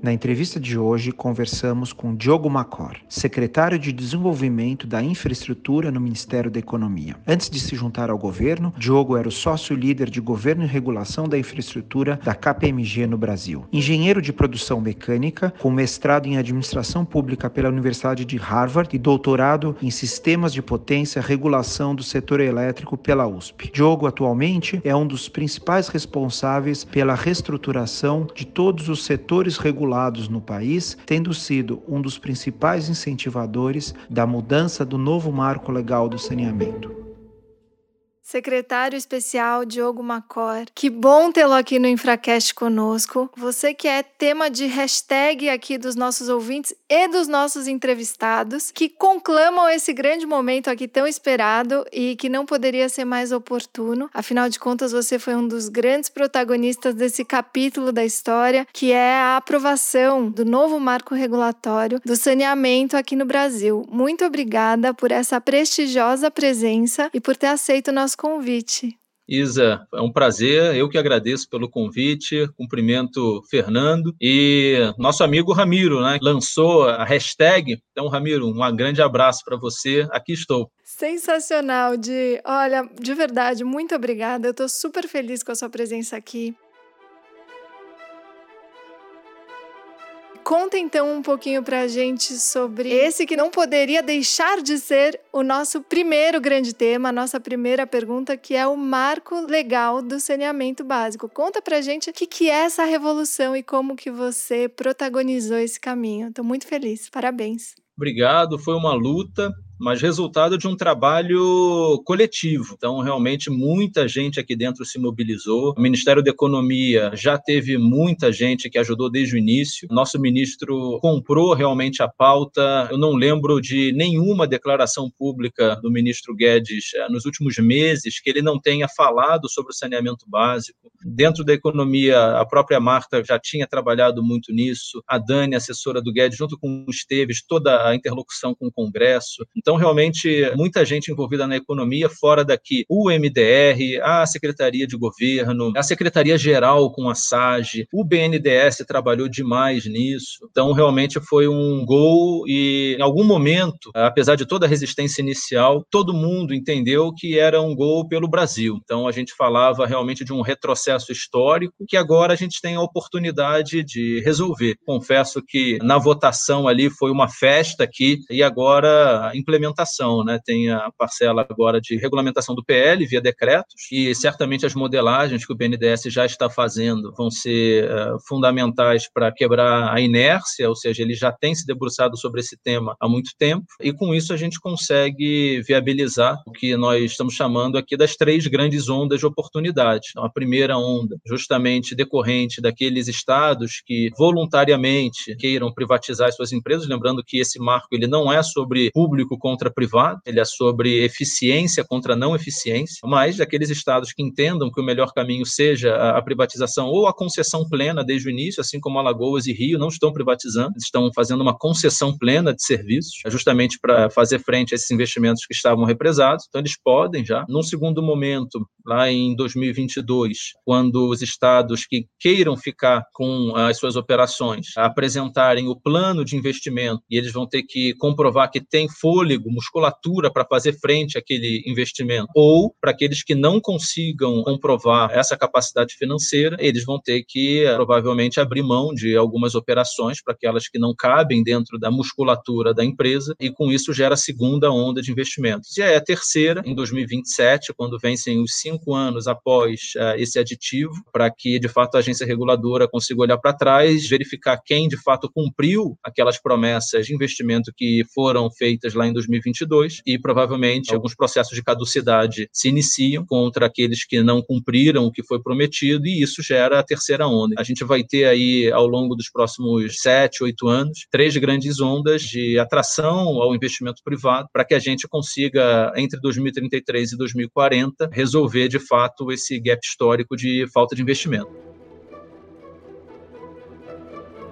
Na entrevista de hoje, conversamos com Diogo Macor, secretário de Desenvolvimento da Infraestrutura no Ministério da Economia. Antes de se juntar ao governo, Diogo era o sócio-líder de Governo e Regulação da Infraestrutura da KPMG no Brasil. Engenheiro de produção mecânica, com mestrado em Administração Pública pela Universidade de Harvard e doutorado em Sistemas de Potência e Regulação do Setor Elétrico pela USP. Diogo, atualmente, é um dos principais responsáveis pela reestruturação de todos os setores regulados no país, tendo sido um dos principais incentivadores da mudança do novo marco legal do saneamento. Secretário Especial Diogo Macor, que bom tê-lo aqui no Infracast conosco. Você que é tema de hashtag aqui dos nossos ouvintes e dos nossos entrevistados, que conclamam esse grande momento aqui tão esperado e que não poderia ser mais oportuno. Afinal de contas, você foi um dos grandes protagonistas desse capítulo da história, que é a aprovação do novo marco regulatório do saneamento aqui no Brasil. Muito obrigada por essa prestigiosa presença e por ter aceito o nosso convite. Isa, é um prazer, eu que agradeço pelo convite, cumprimento Fernando e nosso amigo Ramiro, né, lançou a hashtag. Então, Ramiro, um grande abraço para você, aqui estou. Sensacional, de, olha, de verdade, muito obrigada, eu estou super feliz com a sua presença aqui. Conta então um pouquinho para a gente sobre esse que não poderia deixar de ser o nosso primeiro grande tema, a nossa primeira pergunta, que é o marco legal do saneamento básico. Conta para a gente o que, que é essa revolução e como que você protagonizou esse caminho. Estou muito feliz. Parabéns. Obrigado, foi uma luta mas resultado de um trabalho coletivo. Então, realmente, muita gente aqui dentro se mobilizou. O Ministério da Economia já teve muita gente que ajudou desde o início. Nosso ministro comprou realmente a pauta. Eu não lembro de nenhuma declaração pública do ministro Guedes eh, nos últimos meses que ele não tenha falado sobre o saneamento básico. Dentro da economia, a própria Marta já tinha trabalhado muito nisso. A Dani, assessora do Guedes, junto com o Esteves, toda a interlocução com o Congresso. Então, então, realmente, muita gente envolvida na economia, fora daqui, o MDR, a Secretaria de Governo, a Secretaria-Geral com a SAGE, o BNDES trabalhou demais nisso. Então, realmente foi um gol e, em algum momento, apesar de toda a resistência inicial, todo mundo entendeu que era um gol pelo Brasil. Então, a gente falava realmente de um retrocesso histórico que agora a gente tem a oportunidade de resolver. Confesso que na votação ali foi uma festa aqui e agora implementar implementação, né? Tem a parcela agora de regulamentação do PL via decretos e certamente as modelagens que o BNDES já está fazendo vão ser uh, fundamentais para quebrar a inércia, ou seja, ele já tem se debruçado sobre esse tema há muito tempo e com isso a gente consegue viabilizar o que nós estamos chamando aqui das três grandes ondas de oportunidade. Então, a primeira onda, justamente decorrente daqueles estados que voluntariamente queiram privatizar suas empresas, lembrando que esse marco ele não é sobre público contra privado, ele é sobre eficiência contra não eficiência, mas daqueles estados que entendam que o melhor caminho seja a privatização ou a concessão plena desde o início, assim como Alagoas e Rio não estão privatizando, estão fazendo uma concessão plena de serviços, justamente para fazer frente a esses investimentos que estavam represados. Então, eles podem já. Num segundo momento, lá em 2022, quando os estados que queiram ficar com as suas operações apresentarem o plano de investimento e eles vão ter que comprovar que tem fôlego musculatura para fazer frente àquele investimento. Ou, para aqueles que não consigam comprovar essa capacidade financeira, eles vão ter que provavelmente abrir mão de algumas operações para aquelas que não cabem dentro da musculatura da empresa, e com isso gera a segunda onda de investimentos. E aí a terceira, em 2027, quando vencem os cinco anos após uh, esse aditivo, para que de fato a agência reguladora consiga olhar para trás, verificar quem de fato cumpriu aquelas promessas de investimento que foram feitas lá em 2027 2022 e provavelmente alguns processos de caducidade se iniciam contra aqueles que não cumpriram o que foi prometido e isso gera a terceira onda. A gente vai ter aí ao longo dos próximos sete, oito anos três grandes ondas de atração ao investimento privado para que a gente consiga entre 2033 e 2040 resolver de fato esse gap histórico de falta de investimento.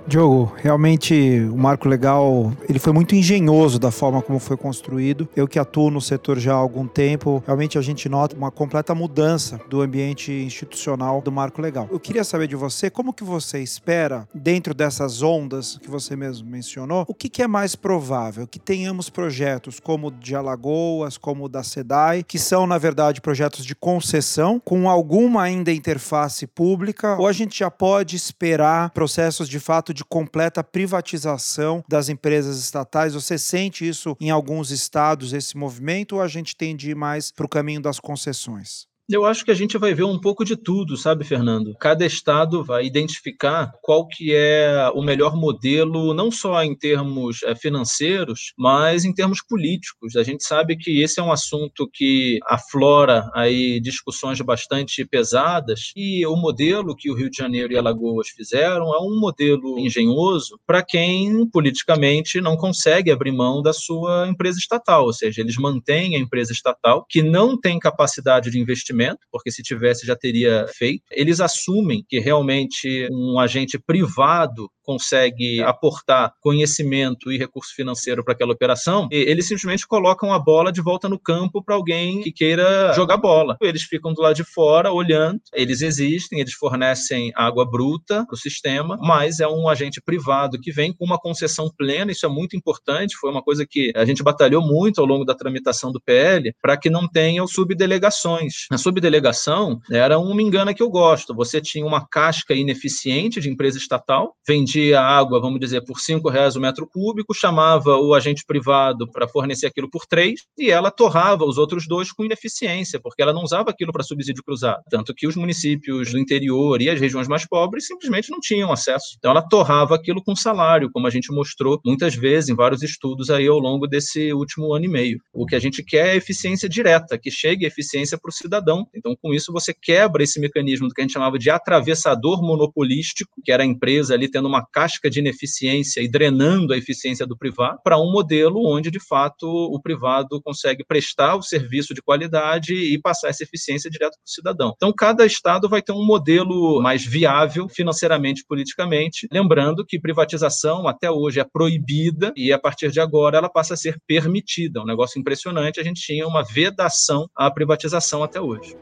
Diogo, realmente o marco legal ele foi muito engenhoso da forma como foi construído. Eu que atuo no setor já há algum tempo, realmente a gente nota uma completa mudança do ambiente institucional do marco legal. Eu queria saber de você como que você espera, dentro dessas ondas que você mesmo mencionou, o que, que é mais provável? Que tenhamos projetos como o de Alagoas, como o da SEDAI, que são, na verdade, projetos de concessão, com alguma ainda interface pública, ou a gente já pode esperar processos de fato de completa privatização das empresas estatais. Você sente isso em alguns estados, esse movimento, ou a gente tende mais para o caminho das concessões? Eu acho que a gente vai ver um pouco de tudo, sabe, Fernando? Cada estado vai identificar qual que é o melhor modelo, não só em termos é, financeiros, mas em termos políticos. A gente sabe que esse é um assunto que aflora aí discussões bastante pesadas e o modelo que o Rio de Janeiro e Alagoas fizeram é um modelo engenhoso para quem politicamente não consegue abrir mão da sua empresa estatal, ou seja, eles mantêm a empresa estatal que não tem capacidade de investimento investimento, porque se tivesse já teria feito. Eles assumem que realmente um agente privado consegue aportar conhecimento e recurso financeiro para aquela operação, eles simplesmente colocam a bola de volta no campo para alguém que queira jogar bola. Eles ficam do lado de fora olhando, eles existem, eles fornecem água bruta para o sistema, mas é um agente privado que vem com uma concessão plena, isso é muito importante, foi uma coisa que a gente batalhou muito ao longo da tramitação do PL, para que não tenham subdelegações. A subdelegação era uma engana que eu gosto, você tinha uma casca ineficiente de empresa estatal, vendia vendia água, vamos dizer, por cinco reais o metro cúbico, chamava o agente privado para fornecer aquilo por três e ela torrava os outros dois com ineficiência, porque ela não usava aquilo para subsídio cruzado. Tanto que os municípios do interior e as regiões mais pobres simplesmente não tinham acesso. Então ela torrava aquilo com salário, como a gente mostrou muitas vezes em vários estudos aí ao longo desse último ano e meio. O que a gente quer é eficiência direta, que chegue eficiência para o cidadão. Então, com isso, você quebra esse mecanismo do que a gente chamava de atravessador monopolístico, que era a empresa ali tendo uma casca de ineficiência e drenando a eficiência do privado para um modelo onde, de fato, o privado consegue prestar o serviço de qualidade e passar essa eficiência direto para o cidadão. Então, cada estado vai ter um modelo mais viável financeiramente e politicamente, lembrando que privatização até hoje é proibida e a partir de agora ela passa a ser permitida. Um negócio impressionante, a gente tinha uma vedação à privatização até hoje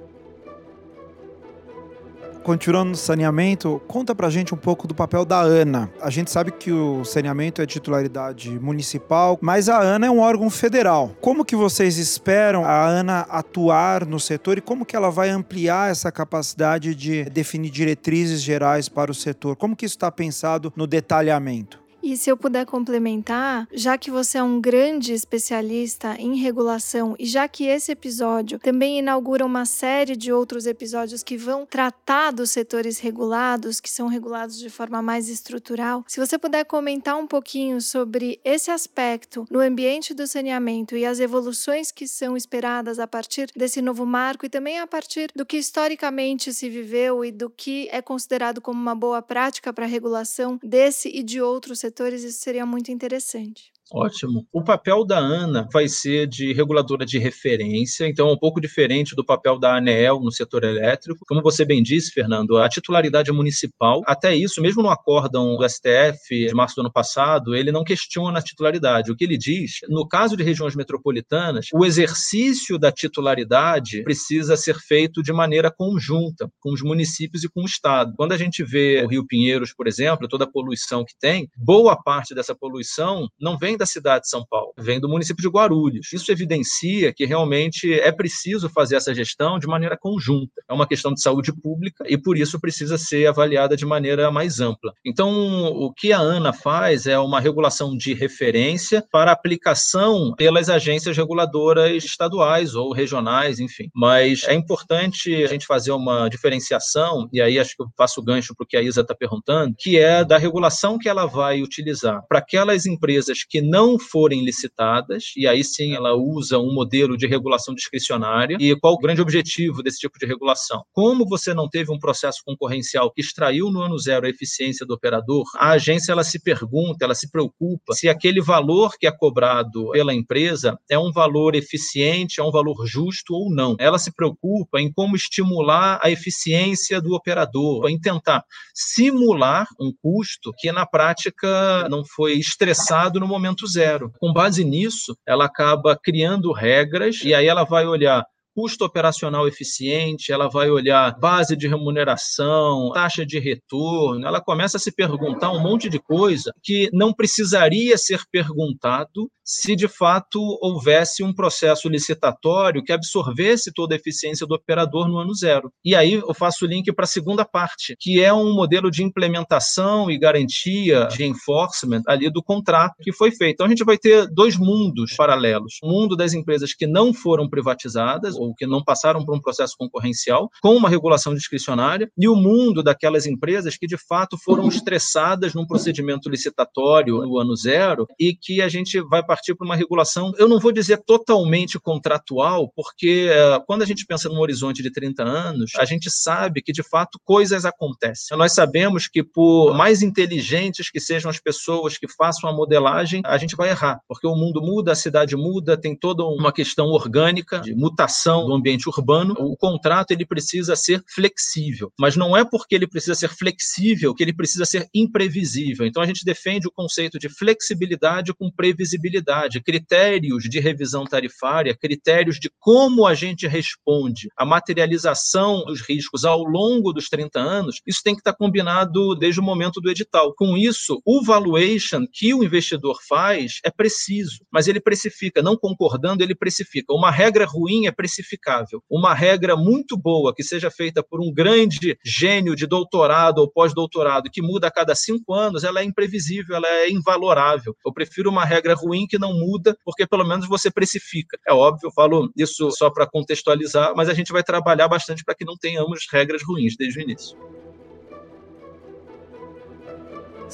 continuando no saneamento, conta pra gente um pouco do papel da ANA. A gente sabe que o saneamento é titularidade municipal, mas a ANA é um órgão federal. Como que vocês esperam a ANA atuar no setor e como que ela vai ampliar essa capacidade de definir diretrizes gerais para o setor? Como que isso está pensado no detalhamento? E se eu puder complementar, já que você é um grande especialista em regulação e já que esse episódio também inaugura uma série de outros episódios que vão tratar dos setores regulados, que são regulados de forma mais estrutural, se você puder comentar um pouquinho sobre esse aspecto no ambiente do saneamento e as evoluções que são esperadas a partir desse novo marco e também a partir do que historicamente se viveu e do que é considerado como uma boa prática para a regulação desse e de outros setores setores, isso seria muito interessante. Ótimo. O papel da ANA vai ser de reguladora de referência, então é um pouco diferente do papel da ANEEL no setor elétrico. Como você bem disse, Fernando, a titularidade é municipal. Até isso, mesmo no acórdão do STF de março do ano passado, ele não questiona a titularidade. O que ele diz, no caso de regiões metropolitanas, o exercício da titularidade precisa ser feito de maneira conjunta com os municípios e com o Estado. Quando a gente vê o Rio Pinheiros, por exemplo, toda a poluição que tem, boa parte dessa poluição não vem da da cidade de São Paulo, vem do município de Guarulhos. Isso evidencia que realmente é preciso fazer essa gestão de maneira conjunta. É uma questão de saúde pública e por isso precisa ser avaliada de maneira mais ampla. Então, o que a ANA faz é uma regulação de referência para aplicação pelas agências reguladoras estaduais ou regionais, enfim. Mas é importante a gente fazer uma diferenciação, e aí acho que eu faço o gancho para o que a Isa está perguntando, que é da regulação que ela vai utilizar para aquelas empresas que não forem licitadas, e aí sim ela usa um modelo de regulação discricionária. E qual o grande objetivo desse tipo de regulação? Como você não teve um processo concorrencial que extraiu no ano zero a eficiência do operador, a agência ela se pergunta, ela se preocupa se aquele valor que é cobrado pela empresa é um valor eficiente, é um valor justo ou não. Ela se preocupa em como estimular a eficiência do operador, em tentar simular um custo que na prática não foi estressado no momento zero. Com base nisso, ela acaba criando regras e aí ela vai olhar custo operacional eficiente, ela vai olhar base de remuneração, taxa de retorno, ela começa a se perguntar um monte de coisa que não precisaria ser perguntado se de fato houvesse um processo licitatório que absorvesse toda a eficiência do operador no ano zero. E aí eu faço o link para a segunda parte, que é um modelo de implementação e garantia de enforcement ali do contrato que foi feito. Então a gente vai ter dois mundos paralelos: o mundo das empresas que não foram privatizadas ou que não passaram por um processo concorrencial com uma regulação discricionária e o mundo daquelas empresas que de fato foram estressadas num procedimento licitatório no ano zero e que a gente vai partir para uma regulação, eu não vou dizer totalmente contratual, porque uh, quando a gente pensa num horizonte de 30 anos, a gente sabe que de fato coisas acontecem. Nós sabemos que por mais inteligentes que sejam as pessoas que façam a modelagem, a gente vai errar, porque o mundo muda, a cidade muda, tem toda uma questão orgânica de mutação do ambiente urbano. O contrato ele precisa ser flexível, mas não é porque ele precisa ser flexível que ele precisa ser imprevisível. Então a gente defende o conceito de flexibilidade com previsibilidade, critérios de revisão tarifária, critérios de como a gente responde à materialização dos riscos ao longo dos 30 anos. Isso tem que estar combinado desde o momento do edital. Com isso, o valuation que o investidor faz é preciso, mas ele precifica, não concordando, ele precifica. Uma regra ruim é precificar verificável. Uma regra muito boa que seja feita por um grande gênio de doutorado ou pós-doutorado que muda a cada cinco anos, ela é imprevisível, ela é invalorável. Eu prefiro uma regra ruim que não muda, porque pelo menos você precifica. É óbvio, eu falo isso só para contextualizar, mas a gente vai trabalhar bastante para que não tenhamos regras ruins desde o início.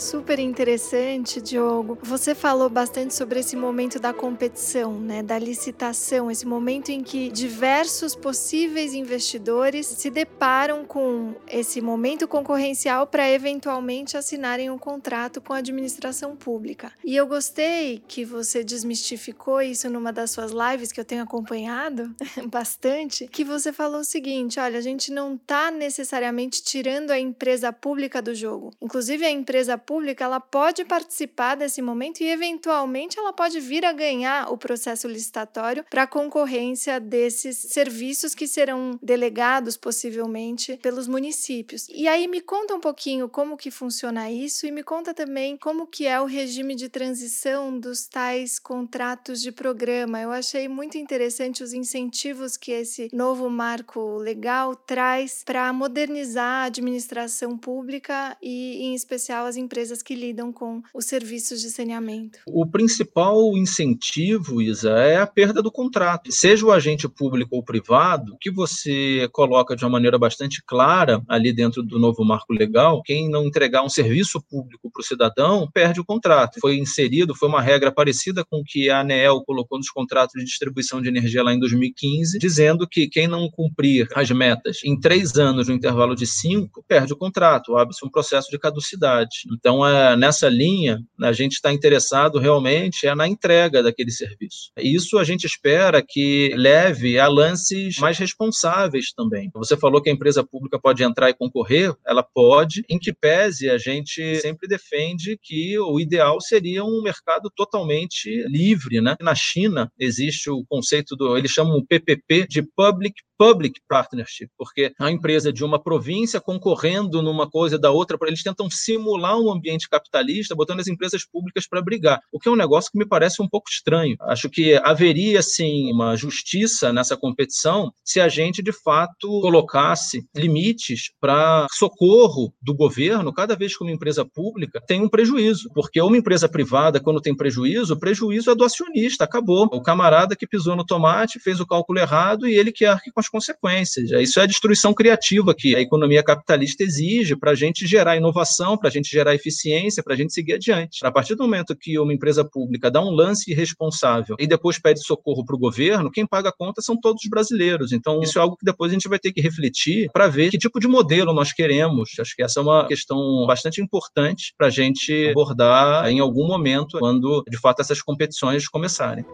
Super interessante, Diogo. Você falou bastante sobre esse momento da competição, né, da licitação, esse momento em que diversos possíveis investidores se deparam com esse momento concorrencial para eventualmente assinarem um contrato com a administração pública. E eu gostei que você desmistificou isso numa das suas lives que eu tenho acompanhado bastante, que você falou o seguinte: olha, a gente não está necessariamente tirando a empresa pública do jogo. Inclusive a empresa pública ela pode participar desse momento e eventualmente ela pode vir a ganhar o processo licitatório para concorrência desses serviços que serão delegados possivelmente pelos municípios. E aí me conta um pouquinho como que funciona isso e me conta também como que é o regime de transição dos tais contratos de programa. Eu achei muito interessante os incentivos que esse novo marco legal traz para modernizar a administração pública e em especial as empresas que lidam com os serviços de saneamento? O principal incentivo, Isa, é a perda do contrato. Seja o agente público ou privado, que você coloca de uma maneira bastante clara ali dentro do novo marco legal, quem não entregar um serviço público para o cidadão perde o contrato. Foi inserido, foi uma regra parecida com que a ANEEL colocou nos contratos de distribuição de energia lá em 2015, dizendo que quem não cumprir as metas em três anos no intervalo de cinco, perde o contrato, abre-se um processo de caducidade. Então, então, é, nessa linha, a gente está interessado realmente é na entrega daquele serviço. Isso a gente espera que leve a lances mais responsáveis também. Você falou que a empresa pública pode entrar e concorrer, ela pode, em que pese a gente sempre defende que o ideal seria um mercado totalmente livre. Né? Na China existe o conceito do, eles chamam o PPP de Public public partnership, porque a empresa de uma província concorrendo numa coisa da outra, eles tentam simular um ambiente capitalista, botando as empresas públicas para brigar, o que é um negócio que me parece um pouco estranho. Acho que haveria, sim, uma justiça nessa competição se a gente, de fato, colocasse limites para socorro do governo cada vez que uma empresa pública tem um prejuízo, porque uma empresa privada, quando tem prejuízo, o prejuízo é do acionista, acabou. O camarada que pisou no tomate, fez o cálculo errado e ele que arque com as consequências. Isso é a destruição criativa que a economia capitalista exige para a gente gerar inovação, para a gente gerar eficiência para a gente seguir adiante. A partir do momento que uma empresa pública dá um lance irresponsável e depois pede socorro para o governo, quem paga a conta são todos os brasileiros. Então, isso é algo que depois a gente vai ter que refletir para ver que tipo de modelo nós queremos. Acho que essa é uma questão bastante importante para a gente abordar em algum momento, quando de fato essas competições começarem.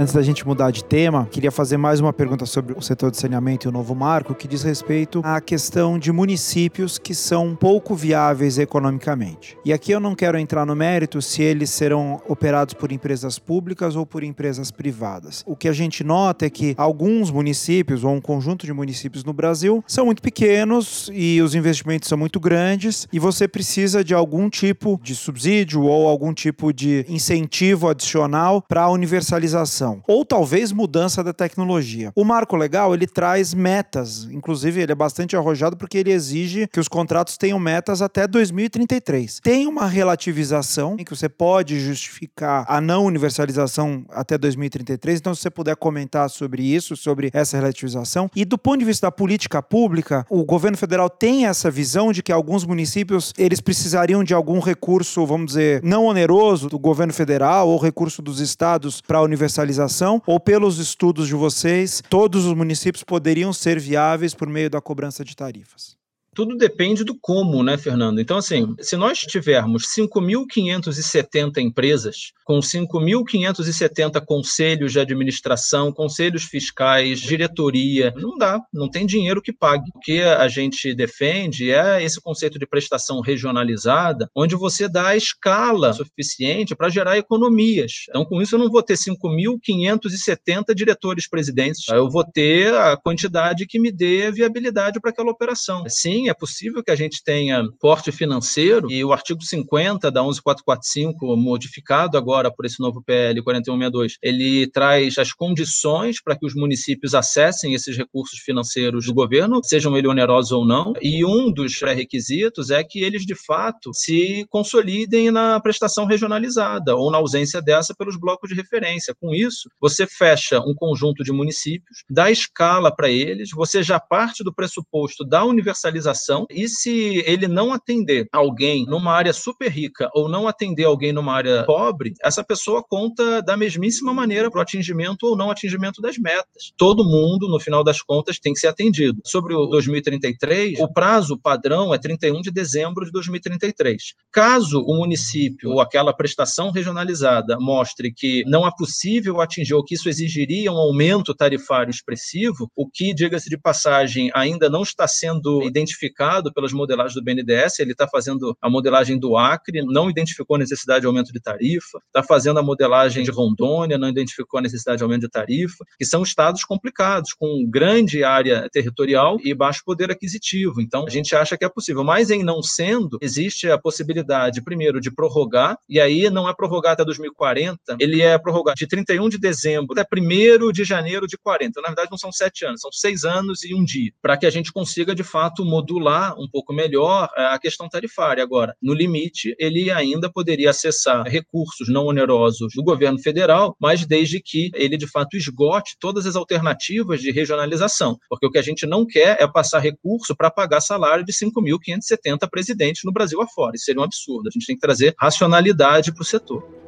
Antes da gente mudar de tema, queria fazer mais uma pergunta sobre o setor de saneamento e o novo marco, que diz respeito à questão de municípios que são pouco viáveis economicamente. E aqui eu não quero entrar no mérito se eles serão operados por empresas públicas ou por empresas privadas. O que a gente nota é que alguns municípios, ou um conjunto de municípios no Brasil, são muito pequenos e os investimentos são muito grandes, e você precisa de algum tipo de subsídio ou algum tipo de incentivo adicional para a universalização ou talvez mudança da tecnologia. O marco legal ele traz metas, inclusive ele é bastante arrojado porque ele exige que os contratos tenham metas até 2033. Tem uma relativização em que você pode justificar a não universalização até 2033, então se você puder comentar sobre isso, sobre essa relativização. E do ponto de vista da política pública, o governo federal tem essa visão de que alguns municípios eles precisariam de algum recurso, vamos dizer, não oneroso do governo federal ou recurso dos estados para universalizar ou pelos estudos de vocês, todos os municípios poderiam ser viáveis por meio da cobrança de tarifas? Tudo depende do como, né, Fernando? Então, assim, se nós tivermos 5.570 empresas, com 5.570 conselhos de administração, conselhos fiscais, diretoria, não dá, não tem dinheiro que pague. O que a gente defende é esse conceito de prestação regionalizada, onde você dá a escala suficiente para gerar economias. Então, com isso, eu não vou ter 5.570 diretores-presidentes, eu vou ter a quantidade que me dê viabilidade para aquela operação. Sim, é possível que a gente tenha porte financeiro e o artigo 50 da 11445, modificado agora por esse novo PL 4162, ele traz as condições para que os municípios acessem esses recursos financeiros do governo, sejam eles onerosos ou não, e um dos pré-requisitos é que eles, de fato, se consolidem na prestação regionalizada ou na ausência dessa pelos blocos de referência. Com isso, você fecha um conjunto de municípios, dá escala para eles, você já parte do pressuposto da universalização e se ele não atender alguém numa área super rica ou não atender alguém numa área pobre, essa pessoa conta da mesmíssima maneira para o atingimento ou não atingimento das metas. Todo mundo, no final das contas, tem que ser atendido. Sobre o 2033, o prazo padrão é 31 de dezembro de 2033. Caso o município ou aquela prestação regionalizada mostre que não é possível atingir ou que isso exigiria um aumento tarifário expressivo, o que, diga-se de passagem, ainda não está sendo identificado identificado pelas modelagens do BNDES, ele está fazendo a modelagem do Acre, não identificou necessidade de aumento de tarifa, está fazendo a modelagem de Rondônia, não identificou a necessidade de aumento de tarifa, que são estados complicados, com grande área territorial e baixo poder aquisitivo. Então, a gente acha que é possível, mas em não sendo, existe a possibilidade, primeiro, de prorrogar, e aí não é prorrogar até 2040, ele é prorrogar de 31 de dezembro até 1 de janeiro de 40. Na verdade, não são sete anos, são seis anos e um dia, para que a gente consiga, de fato, modular modular um pouco melhor é, a questão tarifária. Agora, no limite, ele ainda poderia acessar recursos não onerosos do governo federal, mas desde que ele, de fato, esgote todas as alternativas de regionalização, porque o que a gente não quer é passar recurso para pagar salário de 5.570 presidentes no Brasil afora. Isso seria um absurdo. A gente tem que trazer racionalidade para o setor.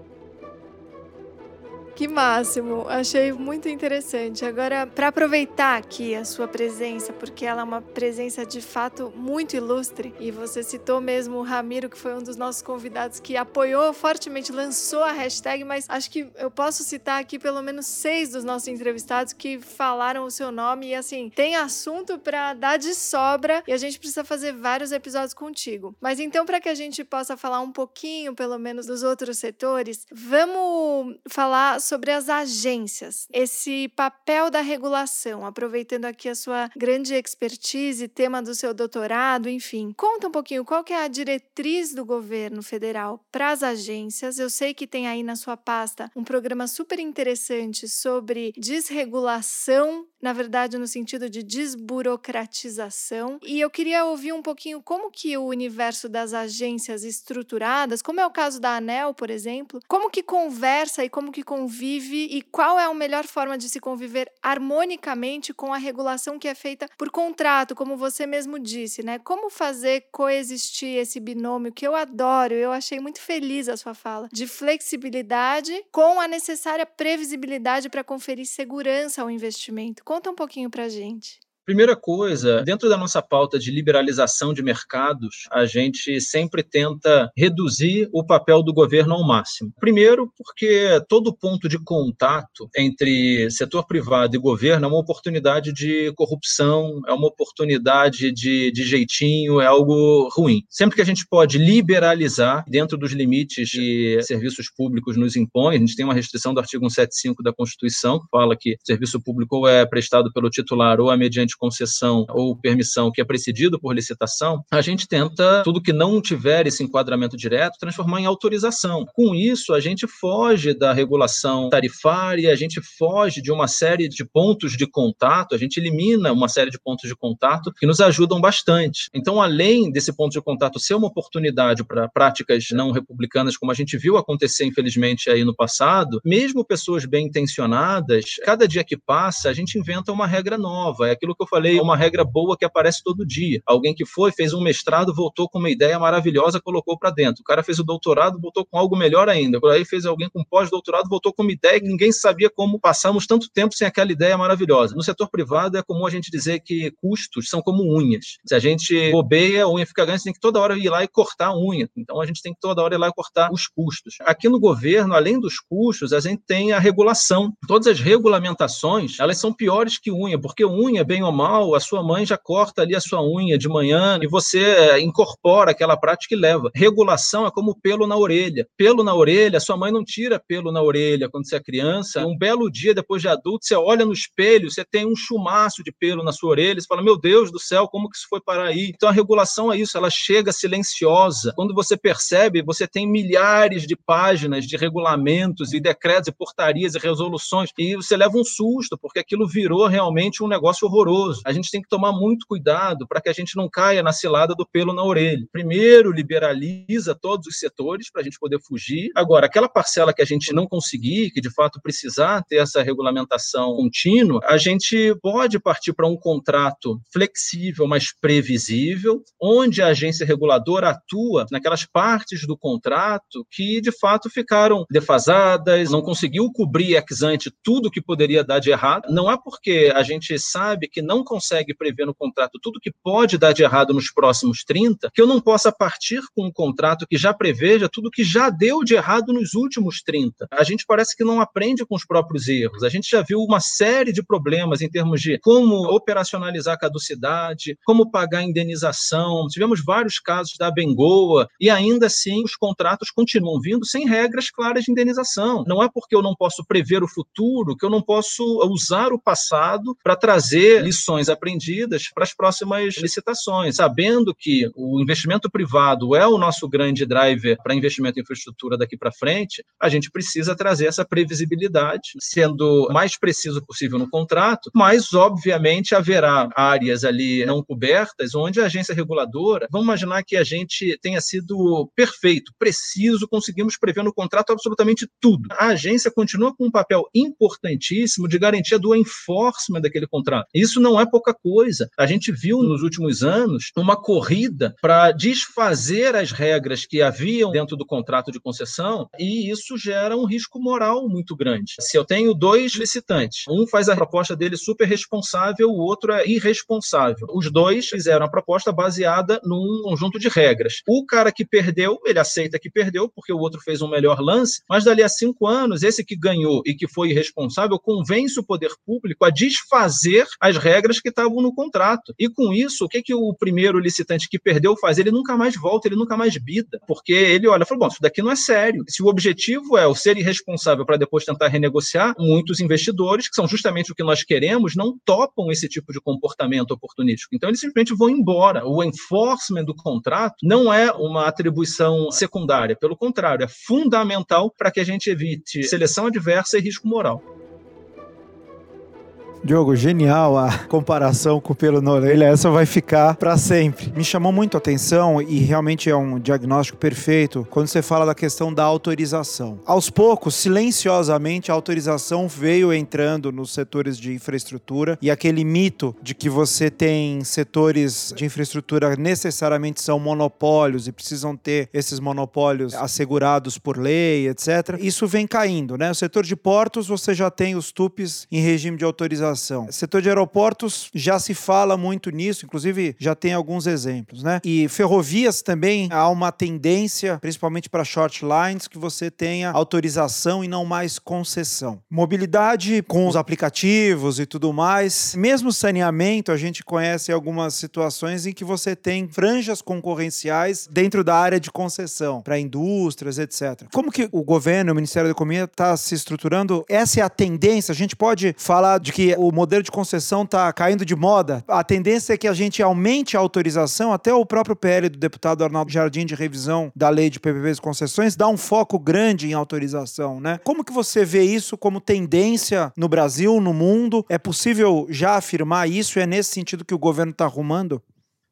Que máximo, achei muito interessante. Agora, para aproveitar aqui a sua presença, porque ela é uma presença de fato muito ilustre, e você citou mesmo o Ramiro, que foi um dos nossos convidados que apoiou fortemente, lançou a hashtag, mas acho que eu posso citar aqui pelo menos seis dos nossos entrevistados que falaram o seu nome, e assim, tem assunto para dar de sobra, e a gente precisa fazer vários episódios contigo. Mas então, para que a gente possa falar um pouquinho, pelo menos, dos outros setores, vamos falar sobre as agências, esse papel da regulação, aproveitando aqui a sua grande expertise, tema do seu doutorado, enfim. Conta um pouquinho qual que é a diretriz do governo federal para as agências. Eu sei que tem aí na sua pasta um programa super interessante sobre desregulação na verdade, no sentido de desburocratização. E eu queria ouvir um pouquinho como que o universo das agências estruturadas, como é o caso da ANEL, por exemplo, como que conversa e como que convive e qual é a melhor forma de se conviver harmonicamente com a regulação que é feita por contrato, como você mesmo disse, né? Como fazer coexistir esse binômio que eu adoro, eu achei muito feliz a sua fala, de flexibilidade com a necessária previsibilidade para conferir segurança ao investimento. Conta um pouquinho para gente. Primeira coisa, dentro da nossa pauta de liberalização de mercados, a gente sempre tenta reduzir o papel do governo ao máximo. Primeiro, porque todo ponto de contato entre setor privado e governo é uma oportunidade de corrupção, é uma oportunidade de, de jeitinho, é algo ruim. Sempre que a gente pode liberalizar dentro dos limites que serviços públicos nos impõem, a gente tem uma restrição do artigo 175 da Constituição, que fala que serviço público é prestado pelo titular ou é mediante concessão ou permissão que é precedido por licitação, a gente tenta, tudo que não tiver esse enquadramento direto, transformar em autorização. Com isso, a gente foge da regulação tarifária, a gente foge de uma série de pontos de contato, a gente elimina uma série de pontos de contato que nos ajudam bastante. Então, além desse ponto de contato ser uma oportunidade para práticas não republicanas, como a gente viu acontecer, infelizmente, aí no passado, mesmo pessoas bem intencionadas, cada dia que passa, a gente inventa uma regra nova. É aquilo que eu falei, é uma regra boa que aparece todo dia. Alguém que foi, fez um mestrado, voltou com uma ideia maravilhosa, colocou para dentro. O cara fez o doutorado, voltou com algo melhor ainda. Por aí fez alguém com pós-doutorado, voltou com uma ideia que ninguém sabia como passamos tanto tempo sem aquela ideia maravilhosa. No setor privado é comum a gente dizer que custos são como unhas. Se a gente bobeia, a unha fica grande, você tem que toda hora ir lá e cortar a unha. Então a gente tem que toda hora ir lá e cortar os custos. Aqui no governo, além dos custos, a gente tem a regulação. Todas as regulamentações, elas são piores que unha, porque unha, bem ou normal, a sua mãe já corta ali a sua unha de manhã e você é, incorpora aquela prática e leva. Regulação é como pelo na orelha. Pelo na orelha, sua mãe não tira pelo na orelha quando você é criança. Um belo dia, depois de adulto, você olha no espelho, você tem um chumaço de pelo na sua orelha, você fala, meu Deus do céu, como que isso foi parar aí? Então a regulação é isso, ela chega silenciosa. Quando você percebe, você tem milhares de páginas de regulamentos e decretos e portarias e resoluções e você leva um susto, porque aquilo virou realmente um negócio horroroso a gente tem que tomar muito cuidado para que a gente não caia na cilada do pelo na orelha. Primeiro, liberaliza todos os setores para a gente poder fugir. Agora, aquela parcela que a gente não conseguir, que de fato precisar ter essa regulamentação contínua, a gente pode partir para um contrato flexível, mas previsível, onde a agência reguladora atua naquelas partes do contrato que de fato ficaram defasadas, não conseguiu cobrir ex ante tudo que poderia dar de errado. Não é porque a gente sabe que não consegue prever no contrato tudo que pode dar de errado nos próximos 30, que eu não possa partir com um contrato que já preveja tudo que já deu de errado nos últimos 30. A gente parece que não aprende com os próprios erros. A gente já viu uma série de problemas em termos de como operacionalizar a caducidade, como pagar indenização. Tivemos vários casos da Bengoa e ainda assim os contratos continuam vindo sem regras claras de indenização. Não é porque eu não posso prever o futuro que eu não posso usar o passado para trazer lições lições aprendidas para as próximas licitações, sabendo que o investimento privado é o nosso grande driver para investimento em infraestrutura daqui para frente, a gente precisa trazer essa previsibilidade, sendo mais preciso possível no contrato, mas obviamente haverá áreas ali não cobertas onde a agência reguladora, vamos imaginar que a gente tenha sido perfeito, preciso, conseguimos prever no contrato absolutamente tudo. A agência continua com um papel importantíssimo de garantia do enforcement daquele contrato. Isso não é pouca coisa. A gente viu nos últimos anos uma corrida para desfazer as regras que haviam dentro do contrato de concessão e isso gera um risco moral muito grande. Se eu tenho dois licitantes, um faz a proposta dele super responsável, o outro é irresponsável. Os dois fizeram a proposta baseada num conjunto de regras. O cara que perdeu, ele aceita que perdeu porque o outro fez um melhor lance, mas dali a cinco anos, esse que ganhou e que foi irresponsável convence o poder público a desfazer as regras que estavam no contrato. E com isso, o que, que o primeiro licitante que perdeu faz? Ele nunca mais volta, ele nunca mais bida, porque ele olha e fala: bom, isso daqui não é sério. Se o objetivo é o ser irresponsável para depois tentar renegociar, muitos investidores, que são justamente o que nós queremos, não topam esse tipo de comportamento oportunístico. Então, eles simplesmente vão embora. O enforcement do contrato não é uma atribuição secundária, pelo contrário, é fundamental para que a gente evite seleção adversa e risco moral. Diogo, genial a comparação com o pelo na orelha. Essa vai ficar para sempre. Me chamou muito a atenção e realmente é um diagnóstico perfeito quando você fala da questão da autorização. Aos poucos, silenciosamente, a autorização veio entrando nos setores de infraestrutura e aquele mito de que você tem setores de infraestrutura necessariamente são monopólios e precisam ter esses monopólios assegurados por lei, etc. Isso vem caindo, né? O setor de portos, você já tem os TUPs em regime de autorização. Setor de aeroportos já se fala muito nisso, inclusive já tem alguns exemplos, né? E ferrovias também há uma tendência, principalmente para short lines, que você tenha autorização e não mais concessão. Mobilidade com os aplicativos e tudo mais, mesmo saneamento, a gente conhece algumas situações em que você tem franjas concorrenciais dentro da área de concessão para indústrias, etc. Como que o governo, o Ministério da Economia está se estruturando? Essa é a tendência. A gente pode falar de que o modelo de concessão está caindo de moda. A tendência é que a gente aumente a autorização. Até o próprio PL do deputado Arnaldo Jardim de revisão da lei de PPPs e concessões dá um foco grande em autorização, né? Como que você vê isso como tendência no Brasil, no mundo? É possível já afirmar isso? É nesse sentido que o governo está arrumando?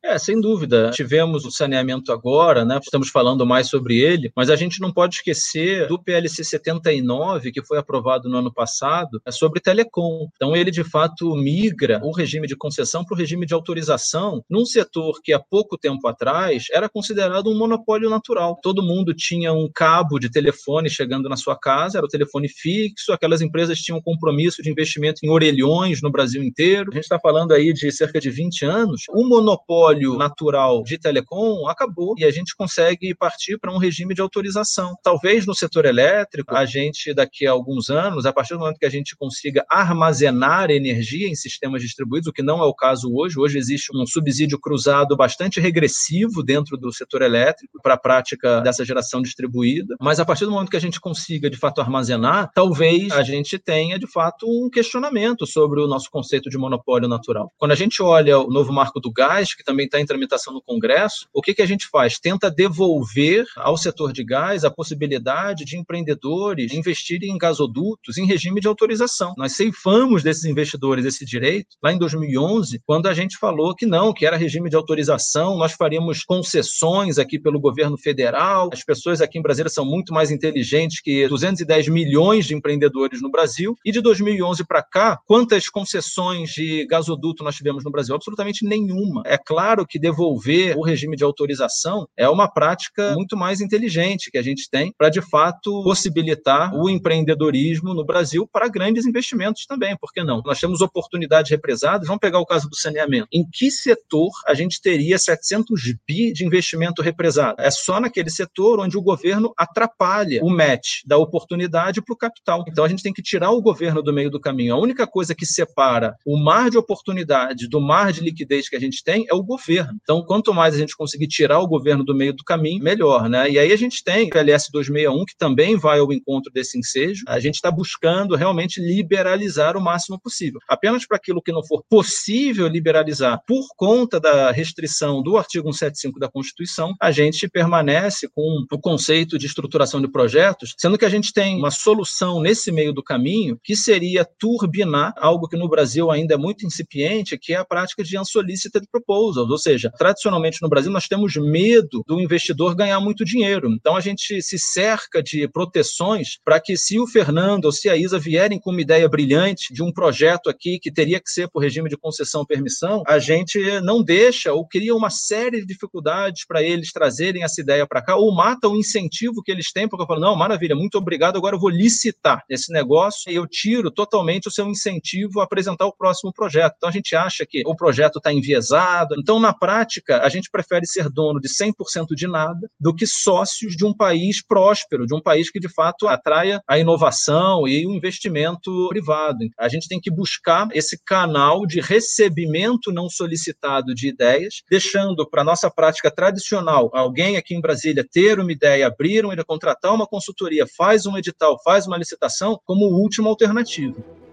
É, sem dúvida. Tivemos o saneamento agora, né? Estamos falando mais sobre ele, mas a gente não pode esquecer do PLC 79, que foi aprovado no ano passado, é sobre telecom. Então, ele de fato migra o regime de concessão para o regime de autorização num setor que há pouco tempo atrás era considerado um monopólio natural. Todo mundo tinha um cabo de telefone chegando na sua casa, era o telefone fixo, aquelas empresas tinham um compromisso de investimento em orelhões no Brasil inteiro. A gente está falando aí de cerca de 20 anos. O monopólio monopólio natural de telecom acabou e a gente consegue partir para um regime de autorização. Talvez no setor elétrico, a gente daqui a alguns anos, a partir do momento que a gente consiga armazenar energia em sistemas distribuídos, o que não é o caso hoje, hoje existe um subsídio cruzado bastante regressivo dentro do setor elétrico para a prática dessa geração distribuída, mas a partir do momento que a gente consiga de fato armazenar, talvez a gente tenha de fato um questionamento sobre o nosso conceito de monopólio natural. Quando a gente olha o novo marco do gás, que também também está em tramitação no Congresso, o que, que a gente faz? Tenta devolver ao setor de gás a possibilidade de empreendedores investirem em gasodutos em regime de autorização. Nós ceifamos desses investidores esse direito lá em 2011, quando a gente falou que não, que era regime de autorização, nós faríamos concessões aqui pelo governo federal. As pessoas aqui em Brasília são muito mais inteligentes que 210 milhões de empreendedores no Brasil. E de 2011 para cá, quantas concessões de gasoduto nós tivemos no Brasil? Absolutamente nenhuma. É claro claro que devolver o regime de autorização é uma prática muito mais inteligente que a gente tem para, de fato, possibilitar o empreendedorismo no Brasil para grandes investimentos também, por que não? Nós temos oportunidades represadas, vamos pegar o caso do saneamento. Em que setor a gente teria 700 bi de investimento represado? É só naquele setor onde o governo atrapalha o match da oportunidade para o capital. Então a gente tem que tirar o governo do meio do caminho. A única coisa que separa o mar de oportunidade do mar de liquidez que a gente tem é o governo governo. Então, quanto mais a gente conseguir tirar o governo do meio do caminho, melhor, né? E aí a gente tem o PLS 261, que também vai ao encontro desse ensejo. A gente está buscando realmente liberalizar o máximo possível. Apenas para aquilo que não for possível liberalizar por conta da restrição do artigo 175 da Constituição, a gente permanece com o conceito de estruturação de projetos, sendo que a gente tem uma solução nesse meio do caminho que seria turbinar algo que no Brasil ainda é muito incipiente, que é a prática de unsolicited proposal, ou seja, tradicionalmente no Brasil nós temos medo do investidor ganhar muito dinheiro. Então a gente se cerca de proteções para que se o Fernando ou se a Isa vierem com uma ideia brilhante de um projeto aqui que teria que ser por regime de concessão permissão, a gente não deixa ou cria uma série de dificuldades para eles trazerem essa ideia para cá ou mata o incentivo que eles têm porque eu falo, não, maravilha, muito obrigado, agora eu vou licitar esse negócio e eu tiro totalmente o seu incentivo a apresentar o próximo projeto. Então a gente acha que o projeto está enviesado, então então, na prática, a gente prefere ser dono de 100% de nada do que sócios de um país próspero, de um país que de fato atraia a inovação e o investimento privado. A gente tem que buscar esse canal de recebimento não solicitado de ideias, deixando para a nossa prática tradicional alguém aqui em Brasília ter uma ideia, abrir uma contratar uma consultoria, faz um edital, faz uma licitação como última alternativa.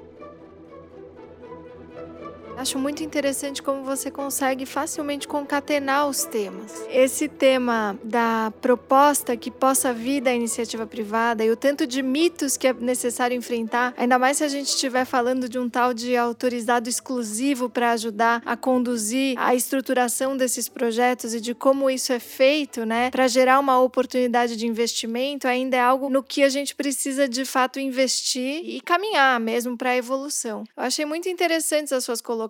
Acho muito interessante como você consegue facilmente concatenar os temas. Esse tema da proposta que possa vir da iniciativa privada e o tanto de mitos que é necessário enfrentar, ainda mais se a gente estiver falando de um tal de autorizado exclusivo para ajudar a conduzir a estruturação desses projetos e de como isso é feito, né, para gerar uma oportunidade de investimento, ainda é algo no que a gente precisa de fato investir e caminhar mesmo para a evolução. Eu achei muito interessantes as suas colocações.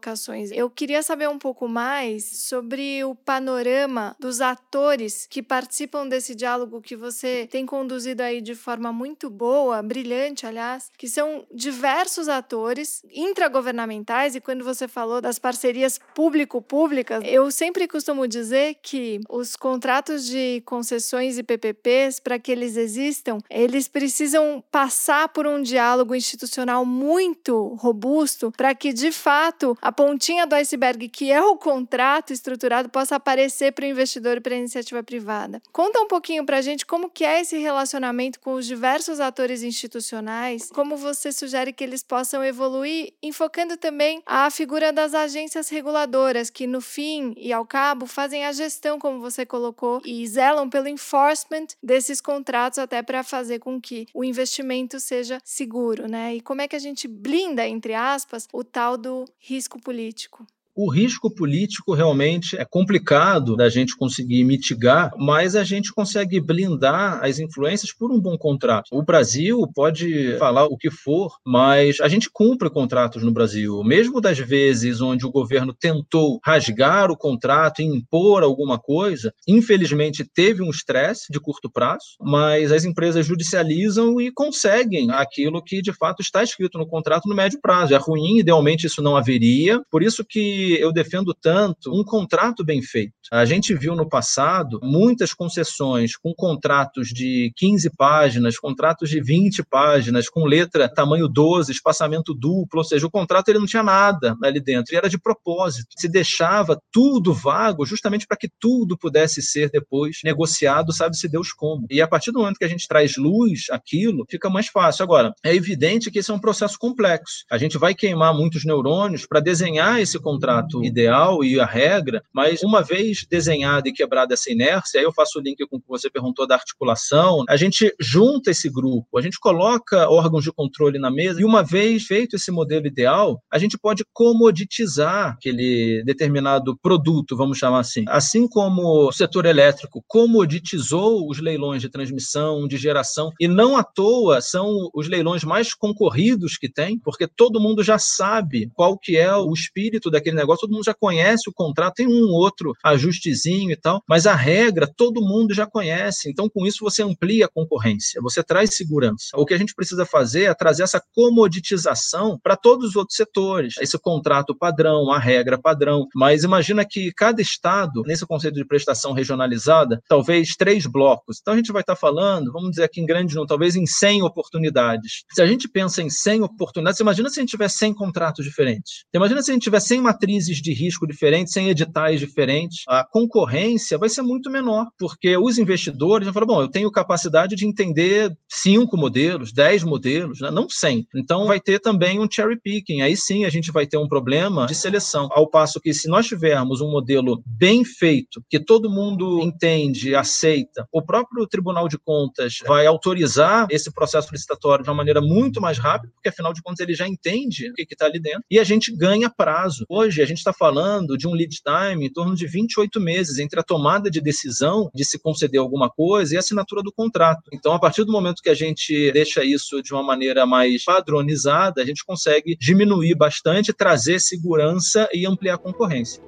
Eu queria saber um pouco mais sobre o panorama dos atores que participam desse diálogo que você tem conduzido aí de forma muito boa, brilhante, aliás, que são diversos atores intragovernamentais e quando você falou das parcerias público-públicas, eu sempre costumo dizer que os contratos de concessões e PPPs, para que eles existam, eles precisam passar por um diálogo institucional muito robusto para que, de fato, a pontinha do iceberg, que é o contrato estruturado, possa aparecer para o investidor e para a iniciativa privada. Conta um pouquinho para a gente como que é esse relacionamento com os diversos atores institucionais, como você sugere que eles possam evoluir, enfocando também a figura das agências reguladoras, que no fim e ao cabo fazem a gestão, como você colocou, e zelam pelo enforcement desses contratos até para fazer com que o investimento seja seguro, né? E como é que a gente blinda, entre aspas, o tal do risco político? O risco político realmente é complicado da gente conseguir mitigar, mas a gente consegue blindar as influências por um bom contrato. O Brasil pode falar o que for, mas a gente cumpre contratos no Brasil. Mesmo das vezes onde o governo tentou rasgar o contrato e impor alguma coisa, infelizmente teve um estresse de curto prazo, mas as empresas judicializam e conseguem aquilo que de fato está escrito no contrato no médio prazo. É ruim, idealmente isso não haveria. Por isso que eu defendo tanto um contrato bem feito. A gente viu no passado muitas concessões com contratos de 15 páginas, contratos de 20 páginas, com letra tamanho 12, espaçamento duplo, ou seja, o contrato ele não tinha nada ali dentro, e era de propósito. Se deixava tudo vago justamente para que tudo pudesse ser depois negociado, sabe-se Deus como. E a partir do momento que a gente traz luz aquilo, fica mais fácil. Agora, é evidente que esse é um processo complexo. A gente vai queimar muitos neurônios para desenhar esse contrato contrato ideal e a regra, mas uma vez desenhada e quebrada essa inércia, aí eu faço o link com o que você perguntou da articulação, a gente junta esse grupo, a gente coloca órgãos de controle na mesa e uma vez feito esse modelo ideal, a gente pode comoditizar aquele determinado produto, vamos chamar assim. Assim como o setor elétrico comoditizou os leilões de transmissão, de geração, e não à toa são os leilões mais concorridos que tem, porque todo mundo já sabe qual que é o espírito daquele negócio, todo mundo já conhece o contrato, tem um outro ajustezinho e tal, mas a regra todo mundo já conhece. Então, com isso, você amplia a concorrência, você traz segurança. O que a gente precisa fazer é trazer essa comoditização para todos os outros setores, esse contrato padrão, a regra padrão. Mas imagina que cada estado, nesse conceito de prestação regionalizada, talvez três blocos. Então, a gente vai estar falando, vamos dizer aqui em grande número, talvez em 100 oportunidades. Se a gente pensa em 100 oportunidades, imagina se a gente tiver 100 contratos diferentes. Imagina se a gente tiver 100 matrizes matrizes de risco diferentes, sem editais diferentes, a concorrência vai ser muito menor, porque os investidores vão falar, bom, eu tenho capacidade de entender cinco modelos, dez modelos, né? não cem. Então vai ter também um cherry picking, aí sim a gente vai ter um problema de seleção. Ao passo que se nós tivermos um modelo bem feito, que todo mundo entende, aceita, o próprio Tribunal de Contas vai autorizar esse processo licitatório de uma maneira muito mais rápida, porque afinal de contas ele já entende o que está ali dentro, e a gente ganha prazo. Hoje a gente está falando de um lead time em torno de 28 meses entre a tomada de decisão de se conceder alguma coisa e a assinatura do contrato. Então, a partir do momento que a gente deixa isso de uma maneira mais padronizada, a gente consegue diminuir bastante, trazer segurança e ampliar a concorrência.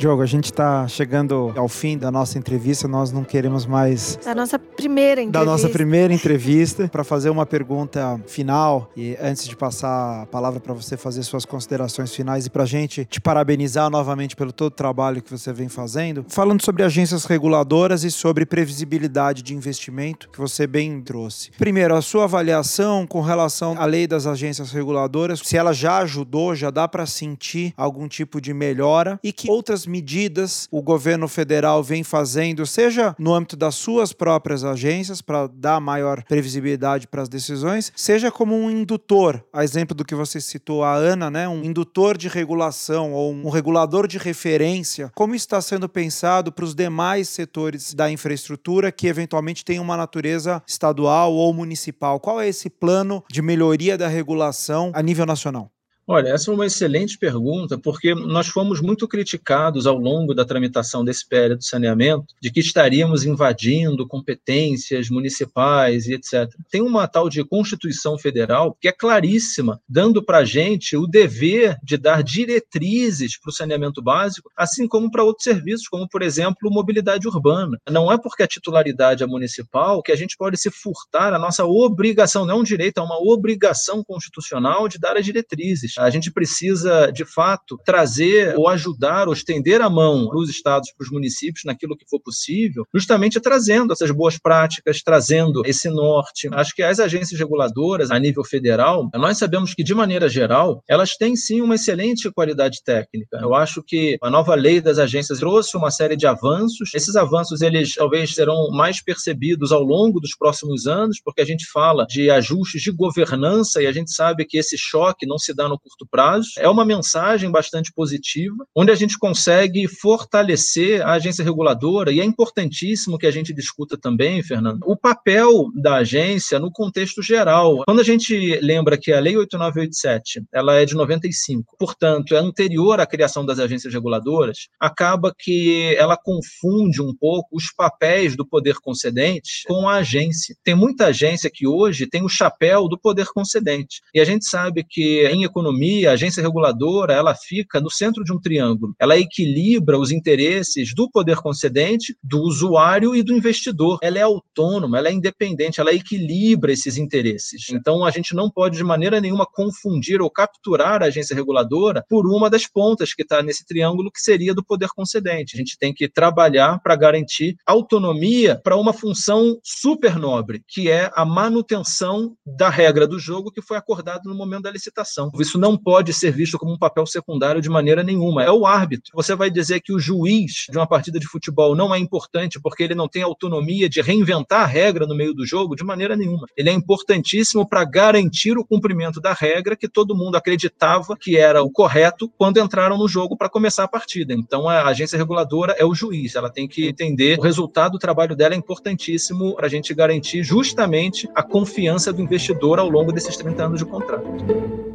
Diogo, a gente está chegando ao fim da nossa entrevista, nós não queremos mais. Da nossa primeira entrevista. Da nossa primeira entrevista, para fazer uma pergunta final e antes de passar a palavra para você fazer suas considerações finais e para a gente te parabenizar novamente pelo todo o trabalho que você vem fazendo, falando sobre agências reguladoras e sobre previsibilidade de investimento, que você bem trouxe. Primeiro, a sua avaliação com relação à lei das agências reguladoras, se ela já ajudou, já dá para sentir algum tipo de melhora e que outras medidas o governo federal vem fazendo, seja no âmbito das suas próprias agências, para dar maior previsibilidade para as decisões, seja como um indutor, a exemplo do que você citou, a Ana, né? um indutor de regulação ou um regulador de referência, como está sendo pensado para os demais setores da infraestrutura que eventualmente têm uma natureza estadual ou municipal? Qual é esse plano de melhoria da regulação a nível nacional? Olha, essa é uma excelente pergunta, porque nós fomos muito criticados ao longo da tramitação desse PL do saneamento de que estaríamos invadindo competências municipais e etc. Tem uma tal de Constituição Federal que é claríssima, dando para a gente o dever de dar diretrizes para o saneamento básico, assim como para outros serviços, como, por exemplo, mobilidade urbana. Não é porque a titularidade é municipal que a gente pode se furtar a nossa obrigação, não é um direito, é uma obrigação constitucional de dar as diretrizes. A gente precisa, de fato, trazer ou ajudar ou estender a mão para os estados, para os municípios, naquilo que for possível, justamente trazendo essas boas práticas, trazendo esse norte. Acho que as agências reguladoras, a nível federal, nós sabemos que, de maneira geral, elas têm sim uma excelente qualidade técnica. Eu acho que a nova lei das agências trouxe uma série de avanços. Esses avanços, eles talvez serão mais percebidos ao longo dos próximos anos, porque a gente fala de ajustes de governança e a gente sabe que esse choque não se dá no curto prazo. É uma mensagem bastante positiva, onde a gente consegue fortalecer a agência reguladora, e é importantíssimo que a gente discuta também, Fernando, o papel da agência no contexto geral. Quando a gente lembra que a Lei 8987 ela é de 95, portanto, é anterior à criação das agências reguladoras, acaba que ela confunde um pouco os papéis do poder concedente com a agência. Tem muita agência que hoje tem o chapéu do poder concedente. E a gente sabe que em economia economia, a agência reguladora, ela fica no centro de um triângulo. Ela equilibra os interesses do poder concedente, do usuário e do investidor. Ela é autônoma, ela é independente, ela equilibra esses interesses. Então, a gente não pode de maneira nenhuma confundir ou capturar a agência reguladora por uma das pontas que está nesse triângulo, que seria do poder concedente. A gente tem que trabalhar para garantir autonomia para uma função super nobre, que é a manutenção da regra do jogo que foi acordado no momento da licitação. Isso não pode ser visto como um papel secundário de maneira nenhuma. É o árbitro. Você vai dizer que o juiz de uma partida de futebol não é importante porque ele não tem autonomia de reinventar a regra no meio do jogo? De maneira nenhuma. Ele é importantíssimo para garantir o cumprimento da regra que todo mundo acreditava que era o correto quando entraram no jogo para começar a partida. Então, a agência reguladora é o juiz. Ela tem que entender o resultado do trabalho dela é importantíssimo para a gente garantir justamente a confiança do investidor ao longo desses 30 anos de contrato.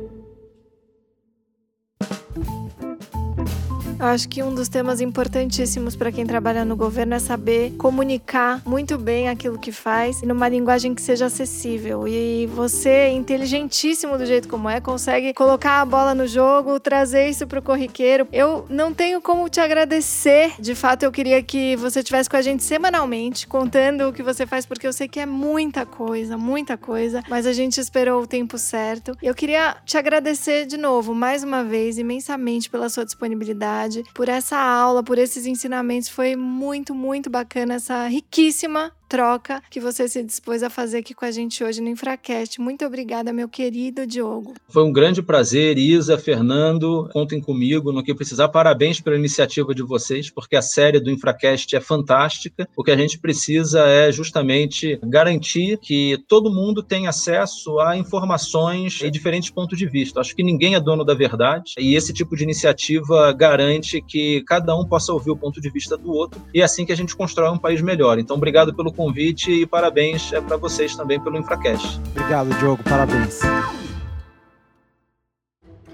Acho que um dos temas importantíssimos para quem trabalha no governo é saber comunicar muito bem aquilo que faz numa linguagem que seja acessível. E você, inteligentíssimo do jeito como é, consegue colocar a bola no jogo, trazer isso para o corriqueiro. Eu não tenho como te agradecer. De fato, eu queria que você estivesse com a gente semanalmente, contando o que você faz, porque eu sei que é muita coisa, muita coisa, mas a gente esperou o tempo certo. Eu queria te agradecer de novo, mais uma vez, imensamente pela sua disponibilidade por essa aula, por esses ensinamentos. Foi muito, muito bacana essa riquíssima troca que você se dispôs a fazer aqui com a gente hoje no Infracast. Muito obrigada, meu querido Diogo. Foi um grande prazer, Isa, Fernando, contem comigo no que precisar. Parabéns pela iniciativa de vocês, porque a série do Infracast é fantástica. O que a gente precisa é justamente garantir que todo mundo tem acesso a informações de diferentes pontos de vista. Acho que ninguém é dono da verdade e esse tipo de iniciativa garante que cada um possa ouvir o ponto de vista do outro e é assim que a gente constrói um país melhor. Então, obrigado pelo convite e parabéns é para vocês também pelo Infracast. Obrigado, Diogo. Parabéns.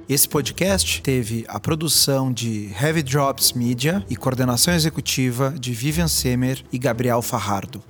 Esse podcast teve a produção de Heavy Drops Media e coordenação executiva de Vivian Semer e Gabriel Farrardo.